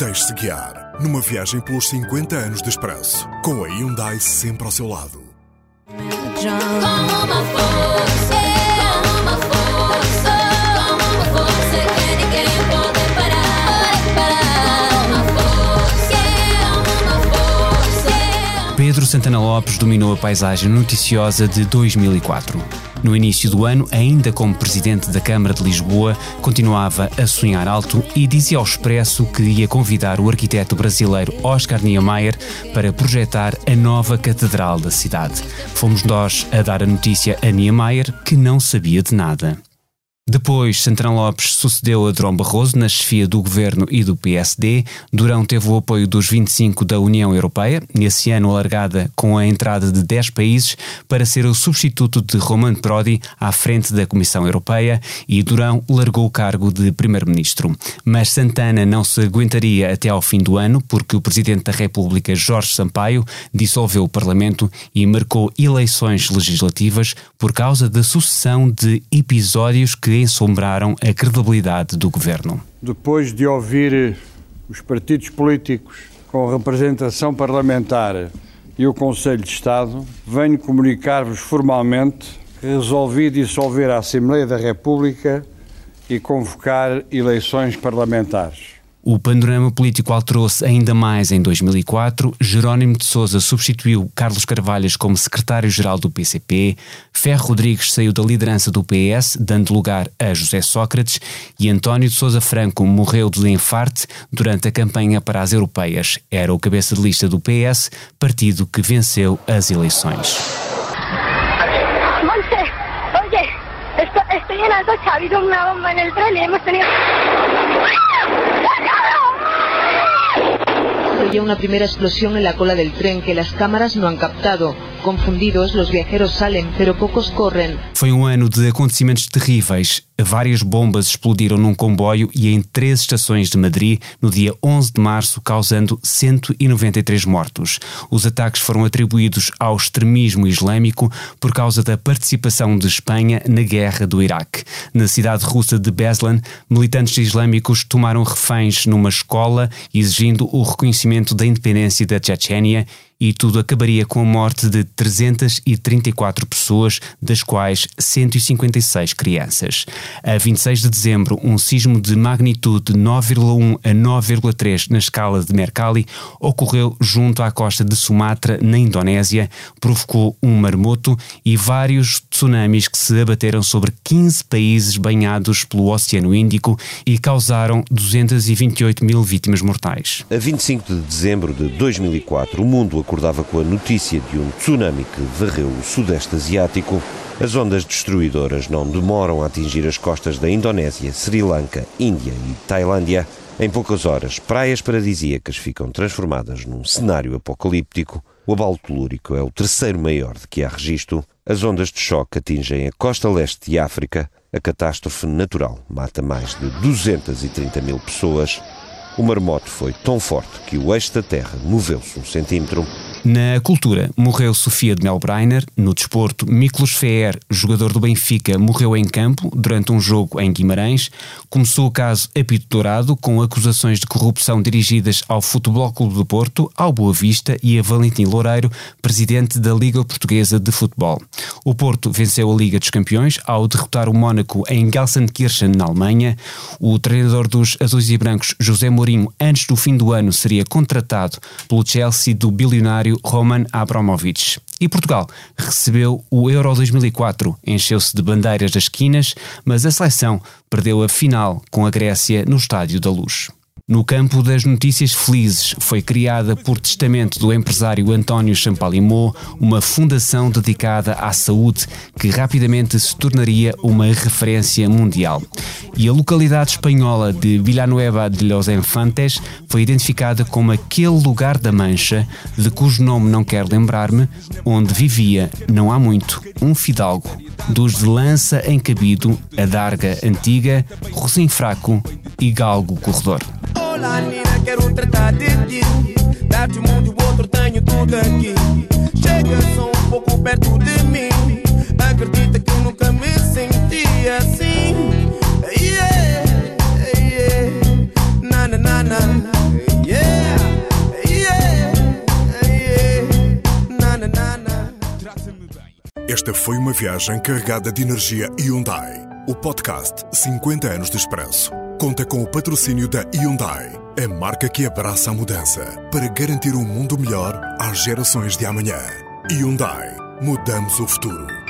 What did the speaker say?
Deixe-se guiar numa viagem pelos 50 anos de expresso, com a Hyundai sempre ao seu lado. Como uma força, como uma força, como uma força que ninguém pode parar, parar. Uma força, uma força. Pedro Santana Lopes dominou a paisagem noticiosa de 2004. No início do ano, ainda como presidente da Câmara de Lisboa, continuava a sonhar alto e dizia ao Expresso que ia convidar o arquiteto brasileiro Oscar Niemeyer para projetar a nova catedral da cidade. Fomos nós a dar a notícia a Niemeyer, que não sabia de nada. Depois, Santana Lopes sucedeu a Durão Barroso na chefia do governo e do PSD. Durão teve o apoio dos 25 da União Europeia, nesse ano alargada com a entrada de 10 países, para ser o substituto de Roman Prodi à frente da Comissão Europeia e Durão largou o cargo de primeiro-ministro. Mas Santana não se aguentaria até ao fim do ano, porque o presidente da República, Jorge Sampaio, dissolveu o Parlamento e marcou eleições legislativas por causa da sucessão de episódios que ensombraram a credibilidade do governo. Depois de ouvir os partidos políticos com representação parlamentar e o Conselho de Estado, venho comunicar-vos formalmente que resolvi dissolver a Assembleia da República e convocar eleições parlamentares. O panorama político alterou-se ainda mais em 2004. Jerónimo de Sousa substituiu Carlos Carvalhas como secretário-geral do PCP. Ferro Rodrigues saiu da liderança do PS, dando lugar a José Sócrates. E António de Sousa Franco morreu de infarte durante a campanha para as europeias. Era o cabeça de lista do PS, partido que venceu as eleições. Monse, oye, esto- estoy en Alto ha habido una bomba y hemos tenido... Oye una primera explosión en la cola del tren que las cámaras no han captado. Confundidos, los viajeros salen, pero pocos corren. Foi um ano de acontecimentos terríveis. Várias bombas explodiram num comboio e em três estações de Madrid no dia 11 de março, causando 193 mortos. Os ataques foram atribuídos ao extremismo islâmico por causa da participação de Espanha na guerra do Iraque. Na cidade russa de Beslan, militantes islâmicos tomaram reféns numa escola, exigindo o reconhecimento da independência da Chechênia e tudo acabaria com a morte de 334 pessoas, das quais 156 crianças. A 26 de dezembro, um sismo de magnitude 9,1 a 9,3 na escala de Mercalli ocorreu junto à costa de Sumatra, na Indonésia, provocou um marmoto e vários tsunamis que se abateram sobre 15 países banhados pelo Oceano Índico e causaram 228 mil vítimas mortais. A 25 de dezembro de 2004, o mundo acordava com a notícia de um tsunami que varreu o Sudeste Asiático. As ondas destruidoras não demoram a atingir as costas da Indonésia, Sri Lanka, Índia e Tailândia. Em poucas horas, praias paradisíacas ficam transformadas num cenário apocalíptico. O abalo telúrico é o terceiro maior de que há registro. As ondas de choque atingem a costa leste de África. A catástrofe natural mata mais de 230 mil pessoas. O marmoto foi tão forte que o eixo da Terra moveu-se um centímetro. Na cultura, morreu Sofia de Melbreiner. No desporto, Miklos Feer, jogador do Benfica, morreu em campo durante um jogo em Guimarães. Começou o caso Apito Dourado, com acusações de corrupção dirigidas ao Futebol Clube do Porto, ao Boa Vista e a Valentim Loureiro, presidente da Liga Portuguesa de Futebol. O Porto venceu a Liga dos Campeões ao derrotar o Mónaco em Gelsenkirchen, na Alemanha. O treinador dos Azuis e Brancos, José Mourinho, antes do fim do ano, seria contratado pelo Chelsea do bilionário Roman Abramovich. E Portugal recebeu o Euro 2004, encheu-se de bandeiras das esquinas, mas a seleção perdeu a final com a Grécia no Estádio da Luz. No campo das notícias felizes, foi criada por testamento do empresário António Champalimau uma fundação dedicada à saúde que rapidamente se tornaria uma referência mundial. E a localidade espanhola de Villanueva de los Infantes foi identificada como aquele lugar da Mancha, de cujo nome não quero lembrar-me, onde vivia, não há muito, um fidalgo, dos de lança encabido, adarga antiga, rosim fraco e galgo corredor. Olá menina, quero tratar de ti. Dar-te um mundo e o outro, tenho tudo aqui. Chega só um pouco perto de mim. Acredita que eu nunca me senti assim. Yeah, yeah Na, na, na, na. Yeah, yeah, yeah. Na, Esta foi uma viagem carregada de energia Hyundai O podcast 50 anos de expresso conta com o patrocínio da Hyundai, a marca que abraça a mudança para garantir um mundo melhor às gerações de amanhã. Hyundai, mudamos o futuro.